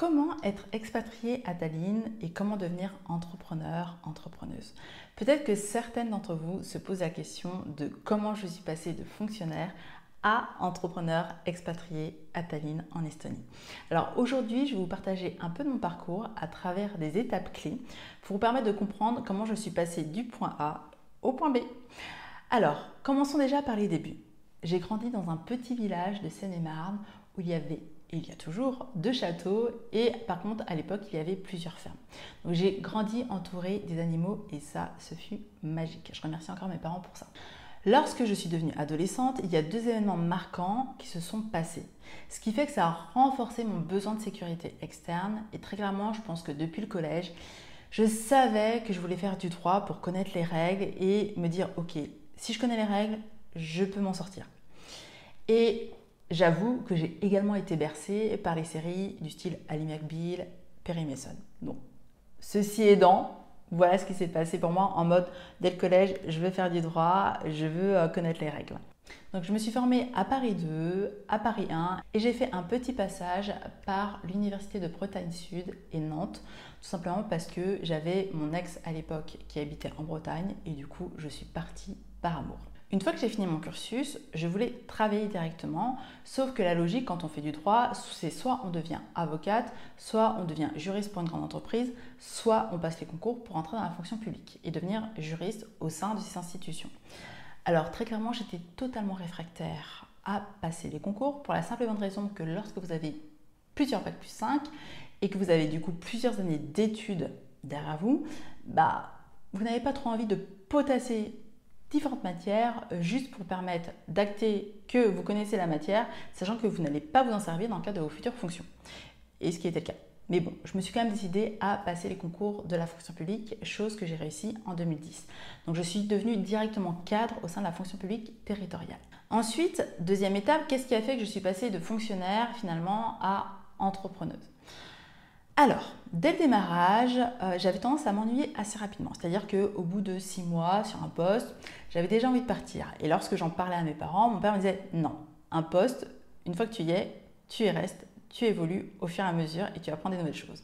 Comment être expatrié à Tallinn et comment devenir entrepreneur, entrepreneuse Peut-être que certaines d'entre vous se posent la question de comment je suis passée de fonctionnaire à entrepreneur expatrié à Tallinn en Estonie. Alors aujourd'hui, je vais vous partager un peu de mon parcours à travers des étapes clés pour vous permettre de comprendre comment je suis passée du point A au point B. Alors, commençons déjà par les débuts. J'ai grandi dans un petit village de Seine-et-Marne où il y avait il y a toujours deux châteaux et par contre à l'époque il y avait plusieurs fermes. Donc j'ai grandi entourée des animaux et ça ce fut magique. Je remercie encore mes parents pour ça. Lorsque je suis devenue adolescente, il y a deux événements marquants qui se sont passés. Ce qui fait que ça a renforcé mon besoin de sécurité externe et très clairement je pense que depuis le collège, je savais que je voulais faire du droit pour connaître les règles et me dire ok, si je connais les règles, je peux m'en sortir. Et J'avoue que j'ai également été bercée par les séries du style Ali McBeal, Perry Mason. Ceci aidant, voilà ce qui s'est passé pour moi en mode dès le collège, je veux faire du droit, je veux euh, connaître les règles. Donc je me suis formée à Paris 2, à Paris 1 et j'ai fait un petit passage par l'université de Bretagne Sud et Nantes, tout simplement parce que j'avais mon ex à l'époque qui habitait en Bretagne et du coup je suis partie par amour. Une fois que j'ai fini mon cursus, je voulais travailler directement, sauf que la logique quand on fait du droit, c'est soit on devient avocate, soit on devient juriste pour une grande entreprise, soit on passe les concours pour entrer dans la fonction publique et devenir juriste au sein de ces institutions. Alors très clairement, j'étais totalement réfractaire à passer les concours pour la simple et bonne raison que lorsque vous avez plusieurs bacs plus 5 et que vous avez du coup plusieurs années d'études derrière vous, bah vous n'avez pas trop envie de potasser différentes matières euh, juste pour permettre d'acter que vous connaissez la matière, sachant que vous n'allez pas vous en servir dans le cadre de vos futures fonctions. Et ce qui était le cas. Mais bon, je me suis quand même décidée à passer les concours de la fonction publique, chose que j'ai réussi en 2010. Donc je suis devenue directement cadre au sein de la fonction publique territoriale. Ensuite, deuxième étape, qu'est-ce qui a fait que je suis passée de fonctionnaire finalement à entrepreneuse? Alors, dès le démarrage, euh, j'avais tendance à m'ennuyer assez rapidement. C'est-à-dire qu'au bout de six mois sur un poste, j'avais déjà envie de partir. Et lorsque j'en parlais à mes parents, mon père me disait non, un poste, une fois que tu y es, tu y restes, tu évolues au fur et à mesure et tu apprends des nouvelles choses.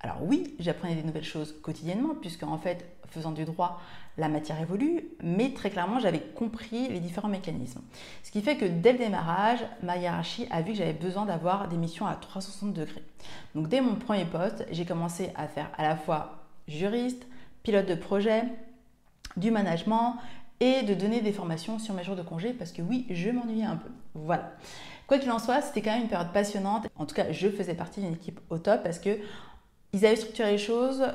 Alors oui, j'apprenais des nouvelles choses quotidiennement, puisque en fait, faisant du droit, la matière évolue, mais très clairement, j'avais compris les différents mécanismes. Ce qui fait que dès le démarrage, ma hiérarchie a vu que j'avais besoin d'avoir des missions à 360 degrés. Donc dès mon premier poste, j'ai commencé à faire à la fois juriste, pilote de projet, du management et de donner des formations sur mes jours de congé, parce que oui, je m'ennuyais un peu. Voilà. Quoi qu'il en soit, c'était quand même une période passionnante. En tout cas, je faisais partie d'une équipe au top parce que ils avaient structuré les choses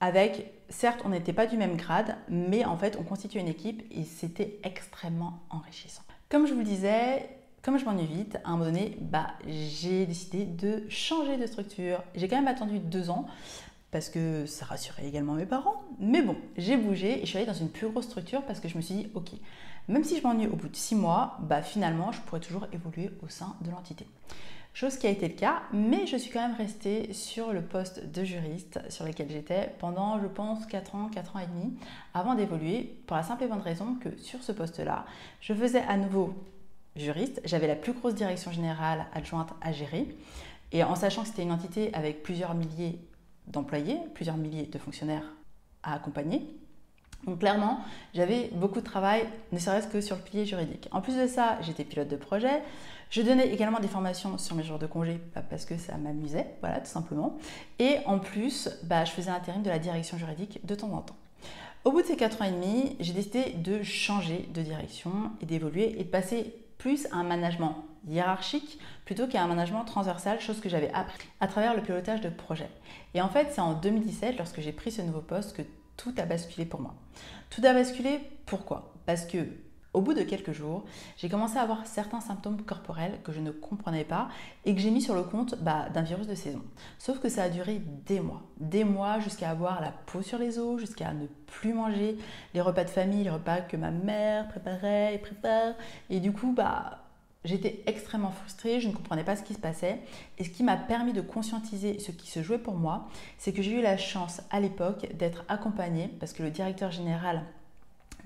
avec, certes, on n'était pas du même grade, mais en fait, on constituait une équipe et c'était extrêmement enrichissant. Comme je vous le disais, comme je m'ennuie vite, à un moment donné, bah, j'ai décidé de changer de structure. J'ai quand même attendu deux ans parce que ça rassurait également mes parents. Mais bon, j'ai bougé et je suis allée dans une plus grosse structure parce que je me suis dit, ok, même si je m'ennuie au bout de six mois, bah, finalement, je pourrais toujours évoluer au sein de l'entité chose qui a été le cas, mais je suis quand même restée sur le poste de juriste sur lequel j'étais pendant, je pense, 4 ans, 4 ans et demi, avant d'évoluer, pour la simple et bonne raison que sur ce poste-là, je faisais à nouveau juriste, j'avais la plus grosse direction générale adjointe à gérer, et en sachant que c'était une entité avec plusieurs milliers d'employés, plusieurs milliers de fonctionnaires à accompagner, donc clairement, j'avais beaucoup de travail, ne serait-ce que sur le pilier juridique. En plus de ça, j'étais pilote de projet. Je donnais également des formations sur mes jours de congé bah, parce que ça m'amusait, voilà, tout simplement. Et en plus, bah, je faisais l'intérim de la direction juridique de temps en temps. Au bout de ces 4 ans et demi, j'ai décidé de changer de direction et d'évoluer et de passer plus à un management hiérarchique plutôt qu'à un management transversal, chose que j'avais appris à travers le pilotage de projet. Et en fait, c'est en 2017, lorsque j'ai pris ce nouveau poste, que tout a basculé pour moi. Tout a basculé pourquoi? Parce que au bout de quelques jours, j'ai commencé à avoir certains symptômes corporels que je ne comprenais pas et que j'ai mis sur le compte bah, d'un virus de saison. Sauf que ça a duré des mois, des mois jusqu'à avoir la peau sur les os, jusqu'à ne plus manger les repas de famille, les repas que ma mère préparait et prépare. Et du coup, bah, J'étais extrêmement frustrée, je ne comprenais pas ce qui se passait. Et ce qui m'a permis de conscientiser ce qui se jouait pour moi, c'est que j'ai eu la chance à l'époque d'être accompagnée, parce que le directeur général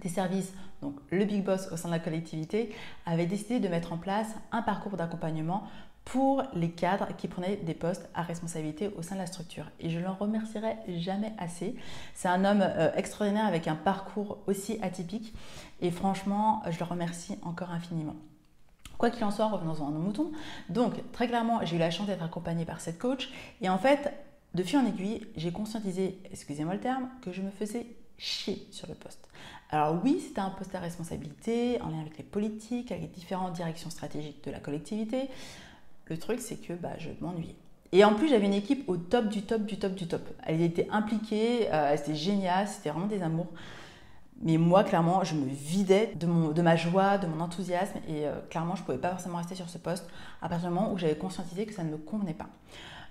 des services, donc le big boss au sein de la collectivité, avait décidé de mettre en place un parcours d'accompagnement pour les cadres qui prenaient des postes à responsabilité au sein de la structure. Et je l'en remercierai jamais assez. C'est un homme euh, extraordinaire avec un parcours aussi atypique. Et franchement, je le remercie encore infiniment. Quoi qu'il en soit, revenons-en à nos moutons. Donc, très clairement, j'ai eu la chance d'être accompagnée par cette coach. Et en fait, de fil en aiguille, j'ai conscientisé, excusez-moi le terme, que je me faisais chier sur le poste. Alors oui, c'était un poste à responsabilité, en lien avec les politiques, avec différentes directions stratégiques de la collectivité. Le truc, c'est que bah, je m'ennuyais. Et en plus, j'avais une équipe au top du top du top du top. Elle était impliquée, euh, c'était génial, c'était vraiment des amours. Mais moi, clairement, je me vidais de, mon, de ma joie, de mon enthousiasme, et euh, clairement, je ne pouvais pas forcément rester sur ce poste à partir du moment où j'avais conscientisé que ça ne me convenait pas.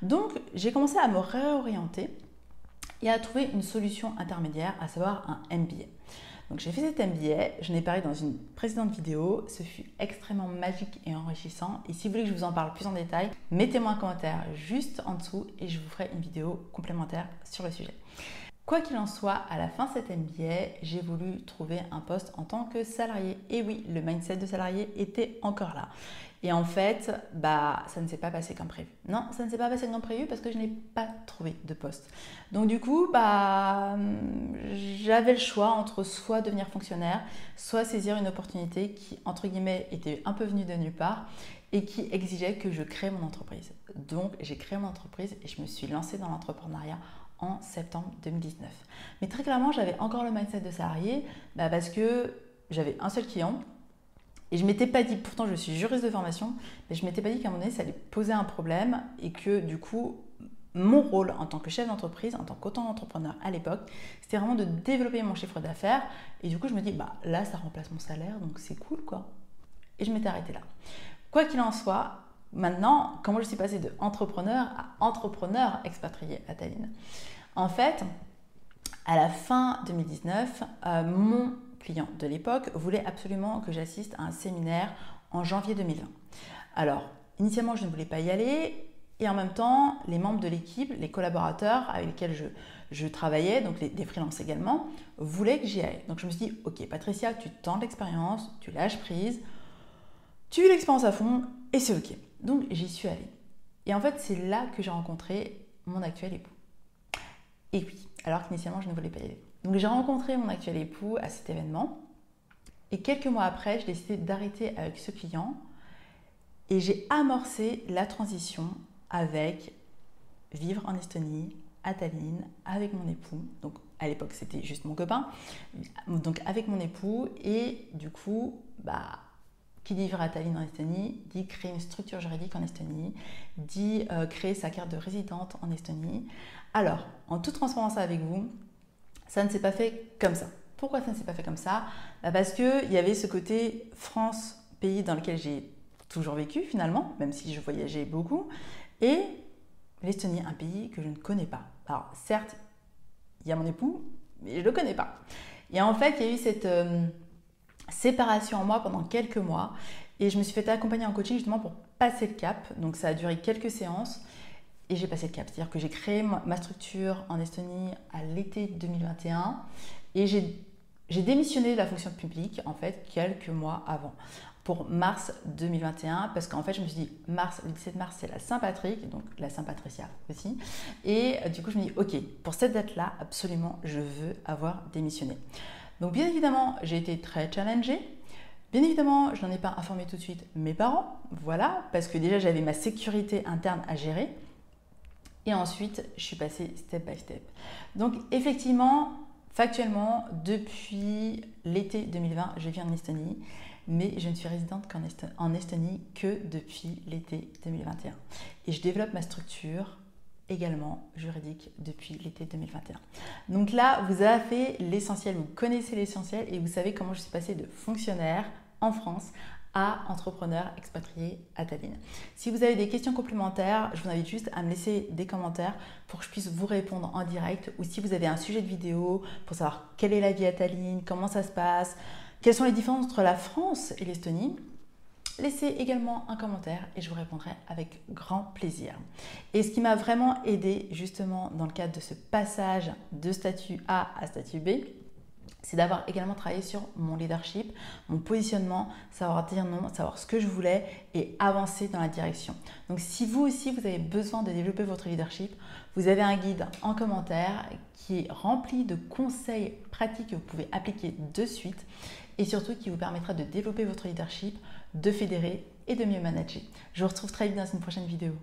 Donc, j'ai commencé à me réorienter et à trouver une solution intermédiaire, à savoir un MBA. Donc j'ai fait cet MBA, je n'ai parlé dans une précédente vidéo, ce fut extrêmement magique et enrichissant. Et si vous voulez que je vous en parle plus en détail, mettez-moi un commentaire juste en dessous et je vous ferai une vidéo complémentaire sur le sujet. Quoi qu'il en soit, à la fin de cet MBA, j'ai voulu trouver un poste en tant que salarié. Et oui, le mindset de salarié était encore là. Et en fait, bah, ça ne s'est pas passé comme prévu. Non, ça ne s'est pas passé comme prévu parce que je n'ai pas trouvé de poste. Donc du coup, bah, j'avais le choix entre soit devenir fonctionnaire, soit saisir une opportunité qui, entre guillemets, était un peu venue de nulle part et qui exigeait que je crée mon entreprise. Donc j'ai créé mon entreprise et je me suis lancée dans l'entrepreneuriat en septembre 2019. Mais très clairement, j'avais encore le mindset de salarié bah, parce que j'avais un seul client et je m'étais pas dit, pourtant je suis juriste de formation, mais je m'étais pas dit qu'à un moment donné, ça allait poser un problème et que du coup, mon rôle en tant que chef d'entreprise, en tant qu'auto-entrepreneur à l'époque, c'était vraiment de développer mon chiffre d'affaires. Et du coup, je me dis, bah là, ça remplace mon salaire, donc c'est cool quoi. Et je m'étais arrêtée là. Quoi qu'il en soit, maintenant, comment je suis passée de entrepreneur à entrepreneur expatrié à Tallinn En fait, à la fin 2019, euh, mon client de l'époque voulait absolument que j'assiste à un séminaire en janvier 2020. Alors, initialement, je ne voulais pas y aller. Et en même temps, les membres de l'équipe, les collaborateurs avec lesquels je, travaillais, donc les, des freelances également, voulaient que j'y aille. Donc je me suis dit, ok Patricia, tu tentes l'expérience, tu lâches prise, tu vis l'expérience à fond et c'est ok. Donc j'y suis allée. Et en fait, c'est là que j'ai rencontré mon actuel époux. Et oui, alors qu'initialement, je ne voulais pas y aller. Donc j'ai rencontré mon actuel époux à cet événement. Et quelques mois après, j'ai décidé d'arrêter avec ce client. Et j'ai amorcé la transition avec vivre en Estonie, à Tallinn, avec mon époux. Donc à l'époque, c'était juste mon copain. Donc avec mon époux. Et du coup, bah, qui dit à Tallinn en Estonie, dit créer une structure juridique en Estonie, dit euh, créer sa carte de résidente en Estonie. Alors, en toute transparence avec vous, ça ne s'est pas fait comme ça. Pourquoi ça ne s'est pas fait comme ça? Bah, Parce qu'il y avait ce côté France, pays dans lequel j'ai toujours vécu finalement, même si je voyageais beaucoup, et l'Estonie, un pays que je ne connais pas. Alors certes, il y a mon époux, mais je ne le connais pas. Et en fait, il y a eu cette euh, séparation en moi pendant quelques mois, et je me suis fait accompagner en coaching justement pour passer le cap. Donc ça a duré quelques séances. Et j'ai passé le cap. C'est-à-dire que j'ai créé ma structure en Estonie à l'été 2021 et j'ai démissionné de la fonction publique en fait quelques mois avant. Pour mars 2021 parce qu'en fait je me suis dit mars le 17 mars c'est la Saint-Patrick. Donc la Saint-Patricia aussi. Et euh, du coup je me dis ok pour cette date là absolument je veux avoir démissionné donc bien évidemment j'ai été très challengée Bien évidemment, je n'en ai pas informé tout de suite mes parents, voilà, parce que déjà j'avais ma sécurité interne à gérer. Et ensuite, je suis passée step by step. Donc effectivement, factuellement, depuis l'été 2020, je vis en Estonie, mais je ne suis résidente qu'en Estonie que depuis l'été 2021. Et je développe ma structure également juridique depuis l'été 2021. Donc là, vous avez fait l'essentiel, vous connaissez l'essentiel et vous savez comment je suis passée de fonctionnaire en France à entrepreneur expatrié à Tallinn. Si vous avez des questions complémentaires, je vous invite juste à me laisser des commentaires pour que je puisse vous répondre en direct ou si vous avez un sujet de vidéo pour savoir quelle est la vie à Tallinn, comment ça se passe, quelles sont les différences entre la France et l'Estonie, laissez également un commentaire et je vous répondrai avec grand plaisir. Et ce qui m'a vraiment aidé justement dans le cadre de ce passage de statut A à statut B, c'est d'avoir également travaillé sur mon leadership, mon positionnement, savoir dire non, savoir ce que je voulais et avancer dans la direction. Donc si vous aussi vous avez besoin de développer votre leadership, vous avez un guide en commentaire qui est rempli de conseils pratiques que vous pouvez appliquer de suite et surtout qui vous permettra de développer votre leadership, de fédérer et de mieux manager. Je vous retrouve très vite dans une prochaine vidéo.